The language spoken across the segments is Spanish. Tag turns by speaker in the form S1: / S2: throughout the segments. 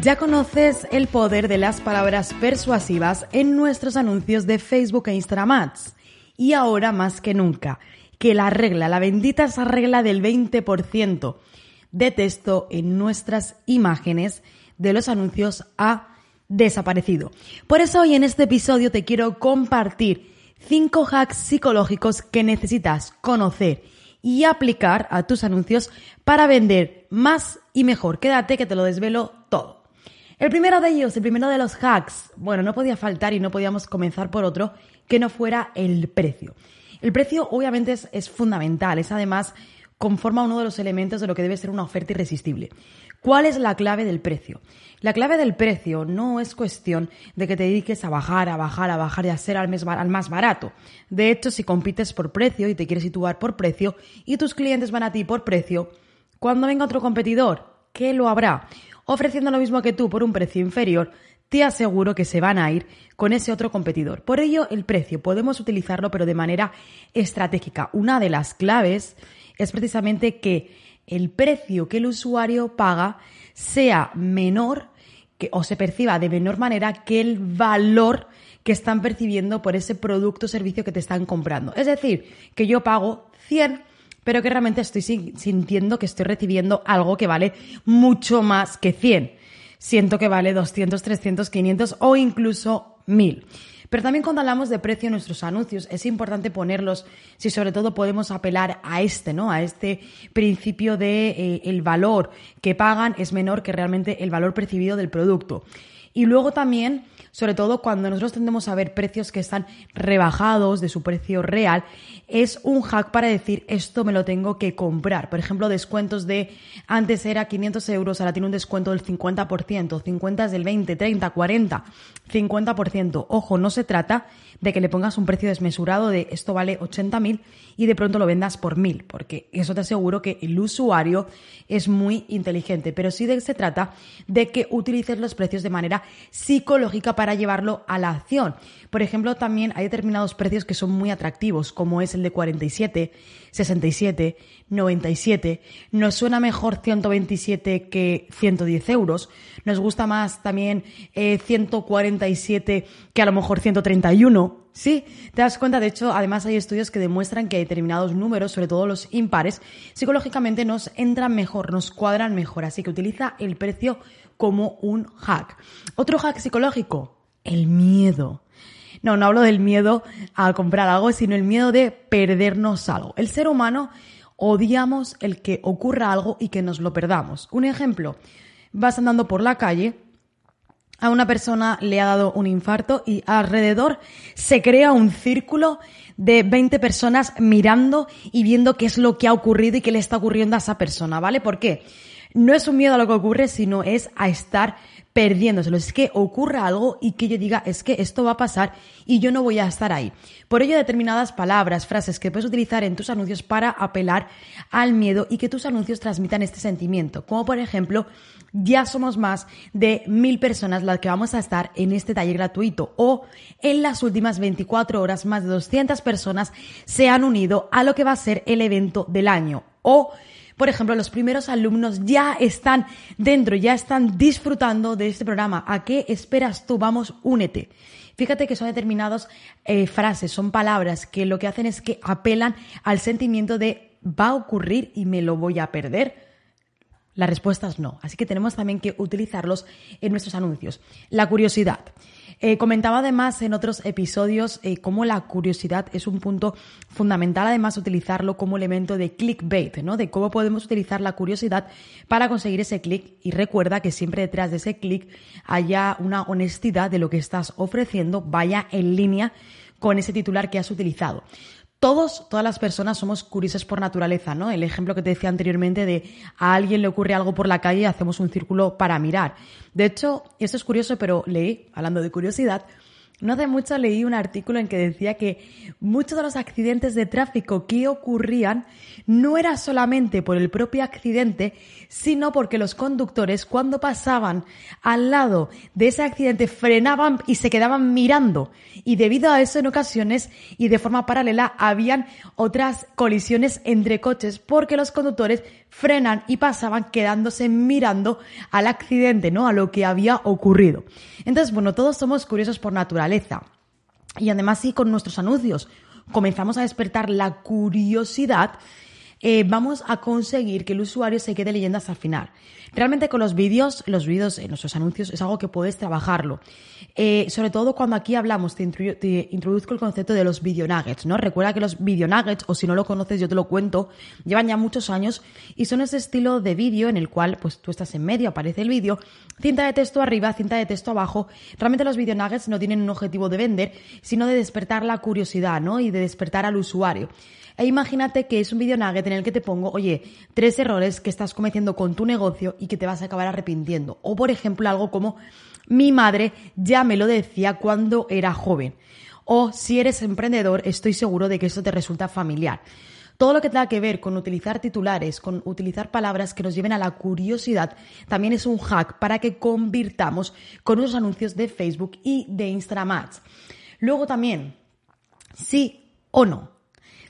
S1: Ya conoces el poder de las palabras persuasivas en nuestros anuncios de Facebook e Instagram Ads. Y ahora más que nunca, que la regla, la bendita esa regla del 20% de texto en nuestras imágenes de los anuncios ha desaparecido. Por eso hoy en este episodio te quiero compartir 5 hacks psicológicos que necesitas conocer y aplicar a tus anuncios para vender más y mejor. Quédate que te lo desvelo todo. El primero de ellos, el primero de los hacks, bueno, no podía faltar y no podíamos comenzar por otro que no fuera el precio. El precio obviamente es, fundamental, es además conforma uno de los elementos de lo que debe ser una oferta irresistible. ¿Cuál es la clave del precio? La clave del precio no es cuestión de que te dediques a bajar, a bajar, a bajar y a ser al, más barato. De hecho, si compites por precio y te quieres situar por precio y tus clientes van a ti por precio, cuando venga otro competidor, ¿qué lo habrá? Ofreciendo lo mismo que tú por un precio inferior, te aseguro que se van a ir con ese otro competidor. Por ello, el precio podemos utilizarlo, pero de manera estratégica. Una de las claves es precisamente que el precio que el usuario paga sea menor que, o se perciba de menor manera que el valor que están percibiendo por ese producto o servicio que te están comprando. Es decir, que yo pago 100 pero que realmente estoy sintiendo que estoy recibiendo algo que vale mucho más que 100. Siento que vale 200, 300, 500 o incluso 1000. Pero también cuando hablamos de precio en nuestros anuncios es importante ponerlos si sobre todo podemos apelar a este, ¿no? A este principio de eh, el valor que pagan es menor que realmente el valor percibido del producto. Y luego también, sobre todo cuando nosotros tendemos a ver precios que están rebajados de su precio real, es un hack para decir esto me lo tengo que comprar. Por ejemplo, descuentos de antes era 500 euros, ahora tiene un descuento del 50%, 50 es del 20, 30, 40, 50%. Ojo, no se trata de que le pongas un precio desmesurado de esto vale 80.000 y de pronto lo vendas por 1.000, porque eso te aseguro que el usuario es muy inteligente, pero sí se trata de que utilices los precios de manera psicológica para llevarlo a la acción. Por ejemplo, también hay determinados precios que son muy atractivos, como es el de 47, 67, 97. Nos suena mejor 127 que 110 euros. Nos gusta más también 147 eh, que a lo mejor 131. Sí, te das cuenta, de hecho, además hay estudios que demuestran que determinados números, sobre todo los impares, psicológicamente nos entran mejor, nos cuadran mejor, así que utiliza el precio como un hack. Otro hack psicológico, el miedo. No, no hablo del miedo a comprar algo, sino el miedo de perdernos algo. El ser humano odiamos el que ocurra algo y que nos lo perdamos. Un ejemplo, vas andando por la calle, a una persona le ha dado un infarto y alrededor se crea un círculo de 20 personas mirando y viendo qué es lo que ha ocurrido y qué le está ocurriendo a esa persona, ¿vale? ¿Por qué? No es un miedo a lo que ocurre, sino es a estar perdiéndoselo. Es que ocurra algo y que yo diga, es que esto va a pasar y yo no voy a estar ahí. Por ello, determinadas palabras, frases que puedes utilizar en tus anuncios para apelar al miedo y que tus anuncios transmitan este sentimiento. Como por ejemplo, ya somos más de mil personas las que vamos a estar en este taller gratuito o en las últimas 24 horas más de 200 personas se han unido a lo que va a ser el evento del año o por ejemplo, los primeros alumnos ya están dentro, ya están disfrutando de este programa. ¿A qué esperas tú? Vamos, únete. Fíjate que son determinadas eh, frases, son palabras que lo que hacen es que apelan al sentimiento de va a ocurrir y me lo voy a perder. La respuesta es no. Así que tenemos también que utilizarlos en nuestros anuncios. La curiosidad. Eh, comentaba además en otros episodios eh, cómo la curiosidad es un punto fundamental, además utilizarlo como elemento de clickbait, ¿no? De cómo podemos utilizar la curiosidad para conseguir ese click y recuerda que siempre detrás de ese click haya una honestidad de lo que estás ofreciendo, vaya en línea con ese titular que has utilizado. Todos, todas las personas somos curiosos por naturaleza, ¿no? El ejemplo que te decía anteriormente de a alguien le ocurre algo por la calle y hacemos un círculo para mirar. De hecho, esto es curioso, pero leí, hablando de curiosidad, no hace mucho leí un artículo en que decía que muchos de los accidentes de tráfico que ocurrían no era solamente por el propio accidente, sino porque los conductores cuando pasaban al lado de ese accidente frenaban y se quedaban mirando. Y debido a eso en ocasiones y de forma paralela habían otras colisiones entre coches porque los conductores frenan y pasaban quedándose mirando al accidente, ¿no? A lo que había ocurrido. Entonces, bueno, todos somos curiosos por naturaleza. Y además, si con nuestros anuncios comenzamos a despertar la curiosidad, eh, vamos a conseguir que el usuario se quede leyendo hasta el final. Realmente con los vídeos, los vídeos en nuestros anuncios es algo que puedes trabajarlo. Eh, sobre todo cuando aquí hablamos, te, introduzco el concepto de los video nuggets, ¿no? Recuerda que los video nuggets, o si no lo conoces, yo te lo cuento, llevan ya muchos años y son ese estilo de vídeo en el cual, pues tú estás en medio, aparece el vídeo, cinta de texto arriba, cinta de texto abajo. Realmente los video nuggets no tienen un objetivo de vender, sino de despertar la curiosidad, ¿no? Y de despertar al usuario. E imagínate que es un video nugget en el que te pongo, oye, tres errores que estás cometiendo con tu negocio y que te vas a acabar arrepintiendo. O, por ejemplo, algo como mi madre ya me lo decía cuando era joven. O si eres emprendedor, estoy seguro de que esto te resulta familiar. Todo lo que tenga que ver con utilizar titulares, con utilizar palabras que nos lleven a la curiosidad, también es un hack para que convirtamos con unos anuncios de Facebook y de Instagram. Luego también, sí o no.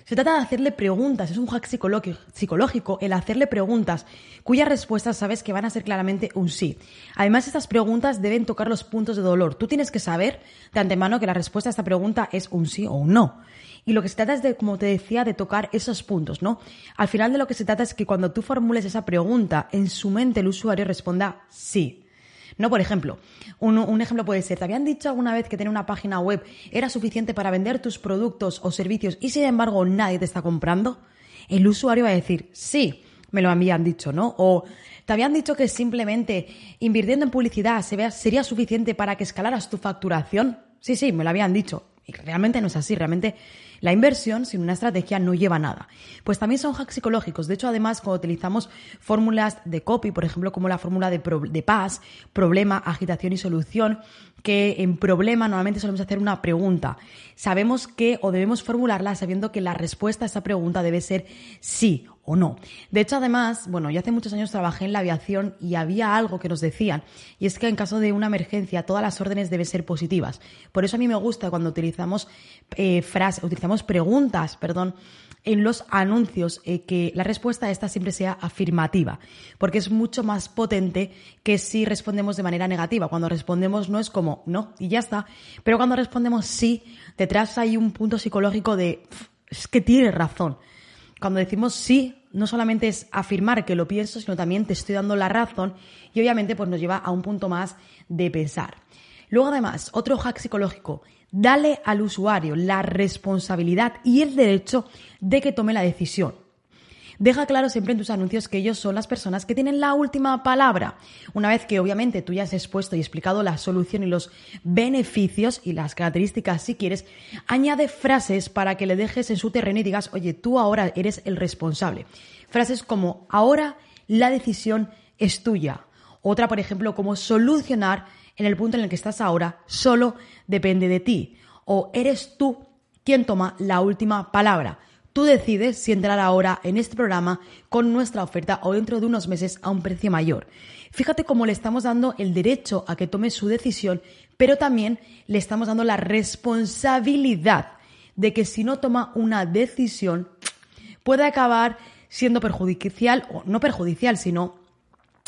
S1: Se trata de hacerle preguntas, es un hack psicológico el hacerle preguntas cuyas respuestas sabes que van a ser claramente un sí. Además, estas preguntas deben tocar los puntos de dolor. Tú tienes que saber de antemano que la respuesta a esta pregunta es un sí o un no. Y lo que se trata es de, como te decía, de tocar esos puntos, ¿no? Al final de lo que se trata es que cuando tú formules esa pregunta, en su mente el usuario responda sí. No, por ejemplo, un, ejemplo puede ser, ¿te habían dicho alguna vez que tener una página web era suficiente para vender tus productos o servicios y sin embargo nadie te está comprando? El usuario va a decir, sí, me lo habían dicho, ¿no? O te habían dicho que simplemente invirtiendo en publicidad sería suficiente para que escalaras tu facturación. Sí, sí, me lo habían dicho. Y realmente no es así, realmente la inversión sin una estrategia no lleva nada. Pues también son hacks psicológicos. De hecho, además, cuando utilizamos fórmulas de copy, por ejemplo, como la fórmula de, de paz, problema, agitación y solución, que en problema normalmente solemos hacer una pregunta. Sabemos que o debemos formularla sabiendo que la respuesta a esa pregunta debe ser sí o no. De hecho, además, bueno, yo hace muchos años trabajé en la aviación y había algo que nos decían, y es que en caso de una emergencia todas las órdenes deben ser positivas. Por eso a mí me gusta cuando utilizamos eh, frases, utilizamos preguntas, perdón, en los anuncios, eh, que la respuesta a esta siempre sea afirmativa, porque es mucho más potente que si respondemos de manera negativa. Cuando respondemos no es como no y ya está, pero cuando respondemos sí, detrás hay un punto psicológico de es que tiene razón. Cuando decimos sí, no solamente es afirmar que lo pienso, sino también te estoy dando la razón y obviamente pues nos lleva a un punto más de pensar. Luego además, otro hack psicológico, dale al usuario la responsabilidad y el derecho de que tome la decisión. Deja claro siempre en tus anuncios que ellos son las personas que tienen la última palabra. Una vez que obviamente tú ya has expuesto y explicado la solución y los beneficios y las características si quieres, añade frases para que le dejes en su terreno y digas, oye, tú ahora eres el responsable. Frases como, ahora la decisión es tuya. Otra, por ejemplo, como solucionar en el punto en el que estás ahora solo depende de ti. O eres tú quien toma la última palabra. Tú decides si entrar ahora en este programa con nuestra oferta o dentro de unos meses a un precio mayor. Fíjate cómo le estamos dando el derecho a que tome su decisión, pero también le estamos dando la responsabilidad de que si no toma una decisión puede acabar siendo perjudicial, o no perjudicial, sino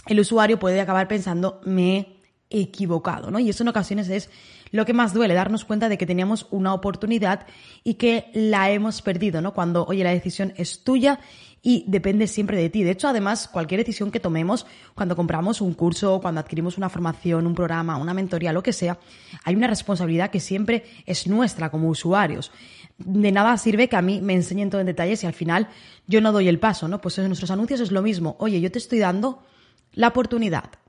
S1: el usuario puede acabar pensando me equivocado, ¿no? Y eso en ocasiones es lo que más duele, darnos cuenta de que teníamos una oportunidad y que la hemos perdido, ¿no? Cuando, oye, la decisión es tuya y depende siempre de ti. De hecho, además, cualquier decisión que tomemos, cuando compramos un curso, cuando adquirimos una formación, un programa, una mentoría, lo que sea, hay una responsabilidad que siempre es nuestra como usuarios. De nada sirve que a mí me enseñen todo en detalles y al final yo no doy el paso, ¿no? Pues en nuestros anuncios es lo mismo. Oye, yo te estoy dando la oportunidad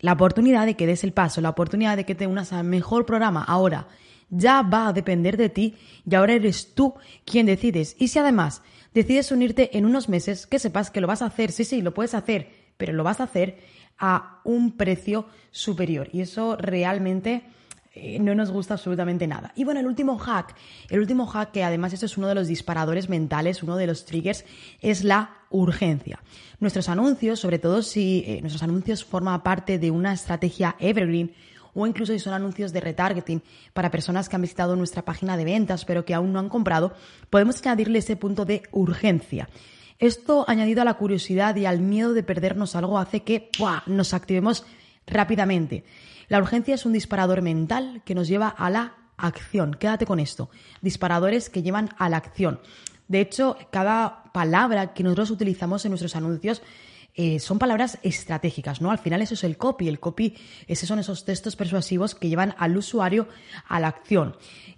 S1: la oportunidad de que des el paso, la oportunidad de que te unas al mejor programa ahora ya va a depender de ti y ahora eres tú quien decides. Y si además decides unirte en unos meses, que sepas que lo vas a hacer, sí, sí, lo puedes hacer, pero lo vas a hacer a un precio superior. Y eso realmente eh, no nos gusta absolutamente nada. Y bueno, el último hack, el último hack que además esto es uno de los disparadores mentales, uno de los triggers, es la urgencia. Nuestros anuncios, sobre todo si eh, nuestros anuncios forman parte de una estrategia evergreen, o incluso si son anuncios de retargeting para personas que han visitado nuestra página de ventas pero que aún no han comprado, podemos añadirle ese punto de urgencia. Esto añadido a la curiosidad y al miedo de perdernos algo hace que nos activemos rápidamente. La urgencia es un disparador mental que nos lleva a la acción. Quédate con esto. Disparadores que llevan a la acción. De hecho, cada palabra que nosotros utilizamos en nuestros anuncios eh, son palabras estratégicas, ¿no? Al final eso es el copy. El copy, esos son esos textos persuasivos que llevan al usuario a la acción.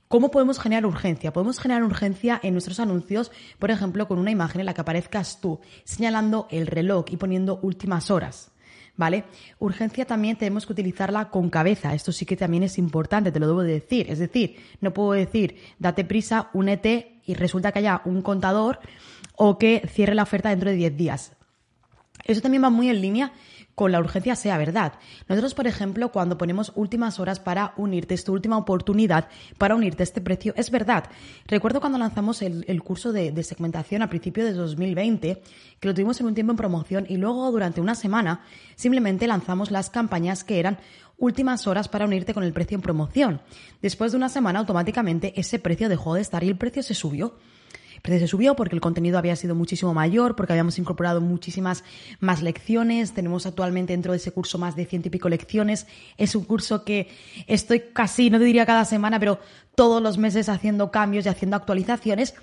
S1: ¿Cómo podemos generar urgencia? Podemos generar urgencia en nuestros anuncios, por ejemplo, con una imagen en la que aparezcas tú señalando el reloj y poniendo últimas horas. ¿Vale? Urgencia también tenemos que utilizarla con cabeza. Esto sí que también es importante, te lo debo de decir. Es decir, no puedo decir, date prisa, únete y resulta que haya un contador o que cierre la oferta dentro de 10 días. Eso también va muy en línea con la urgencia sea verdad. Nosotros, por ejemplo, cuando ponemos últimas horas para unirte, esta última oportunidad para unirte a este precio, es verdad. Recuerdo cuando lanzamos el, curso de, de, segmentación a principio de 2020, que lo tuvimos en un tiempo en promoción y luego durante una semana simplemente lanzamos las campañas que eran últimas horas para unirte con el precio en promoción. Después de una semana, automáticamente ese precio dejó de estar y el precio se subió precio se subió porque el contenido había sido muchísimo mayor, porque habíamos incorporado muchísimas más lecciones. Tenemos actualmente dentro de ese curso más de ciento y pico lecciones. Es un curso que estoy casi, no te diría cada semana, pero todos los meses haciendo cambios y haciendo actualizaciones.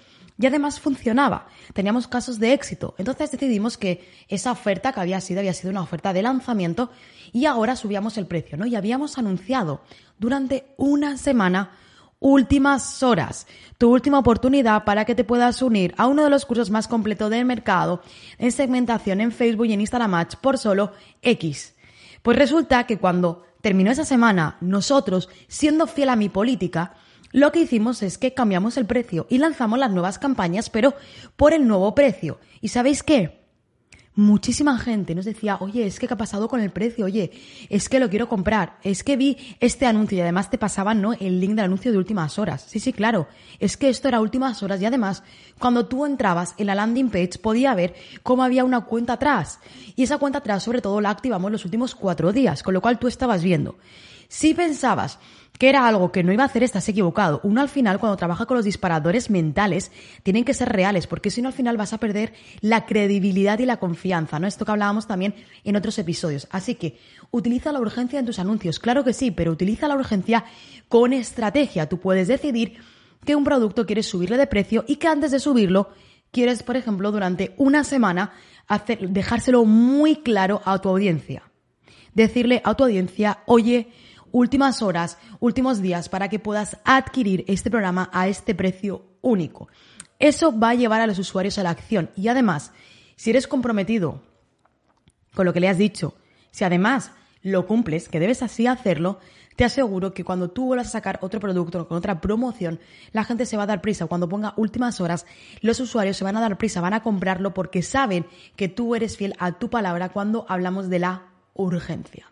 S1: Y además funcionaba. Teníamos casos de éxito. Entonces decidimos que esa oferta que había sido, había sido una oferta de lanzamiento y ahora subíamos el precio, ¿no? Y habíamos anunciado durante una semana últimas horas, tu última oportunidad para que te puedas unir a uno de los cursos más completos del mercado en segmentación en Facebook y en Instagram Match por solo X. Pues resulta que cuando terminó esa semana, nosotros, siendo fiel a mi política, lo que hicimos es que cambiamos el precio y lanzamos las nuevas campañas, pero por el nuevo precio. ¿Y sabéis qué? Muchísima gente nos decía, oye, es que ¿qué ha pasado con el precio? Oye, es que lo quiero comprar, es que vi este anuncio y además te pasaban, ¿no? El link del anuncio de últimas horas. Sí, sí, claro. Es que esto era últimas horas y además, cuando tú entrabas en la landing page podía ver cómo había una cuenta atrás. Y esa cuenta atrás, sobre todo, la activamos los últimos cuatro días, con lo cual tú estabas viendo. Si pensabas que era algo que no iba a hacer, estás equivocado. Uno al final, cuando trabaja con los disparadores mentales, tienen que ser reales, porque si no al final vas a perder la credibilidad y la confianza, ¿no? Esto que hablábamos también en otros episodios. Así que, utiliza la urgencia en tus anuncios, claro que sí, pero utiliza la urgencia con estrategia. Tú puedes decidir que un producto quieres subirle de precio y que antes de subirlo, quieres, por ejemplo, durante una semana, dejárselo muy claro a tu audiencia. Decirle a tu audiencia, oye, últimas horas, últimos días para que puedas adquirir este programa a este precio único. Eso va a llevar a los usuarios a la acción y además, si eres comprometido con lo que le has dicho, si además lo cumples, que debes así hacerlo, te aseguro que cuando tú vuelvas a sacar otro producto con otra promoción, la gente se va a dar prisa. Cuando ponga últimas horas, los usuarios se van a dar prisa, van a comprarlo porque saben que tú eres fiel a tu palabra cuando hablamos de la urgencia.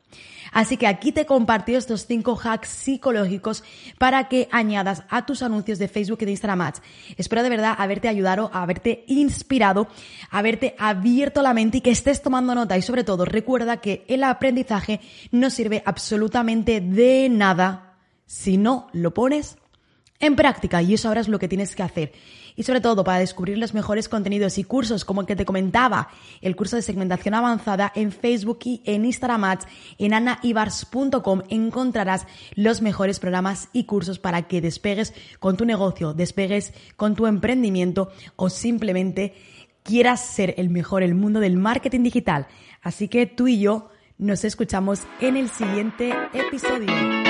S1: Así que aquí te compartí estos cinco hacks psicológicos para que añadas a tus anuncios de Facebook y de Instagram. Espero de verdad haberte ayudado, haberte inspirado, haberte abierto la mente y que estés tomando nota y sobre todo recuerda que el aprendizaje no sirve absolutamente de nada si no lo pones en práctica y eso ahora es lo que tienes que hacer y sobre todo para descubrir los mejores contenidos y cursos como el que te comentaba, el curso de segmentación avanzada en Facebook y en Instagram Ads, en anaibars.com encontrarás los mejores programas y cursos para que despegues con tu negocio, despegues con tu emprendimiento o simplemente quieras ser el mejor en el mundo del marketing digital. Así que tú y yo nos escuchamos en el siguiente episodio.